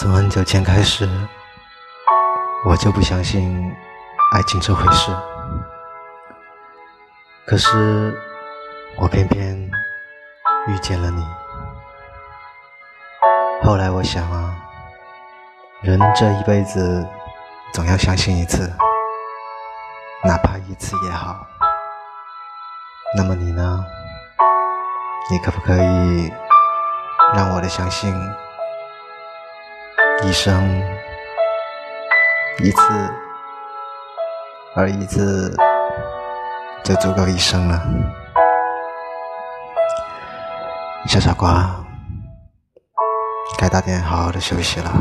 从很久前开始，我就不相信爱情这回事。可是，我偏偏遇见了你。后来我想啊，人这一辈子总要相信一次，哪怕一次也好。那么你呢？你可不可以让我的相信？一生一次，而一次就足够一生了。小傻瓜，该打点好好的休息了，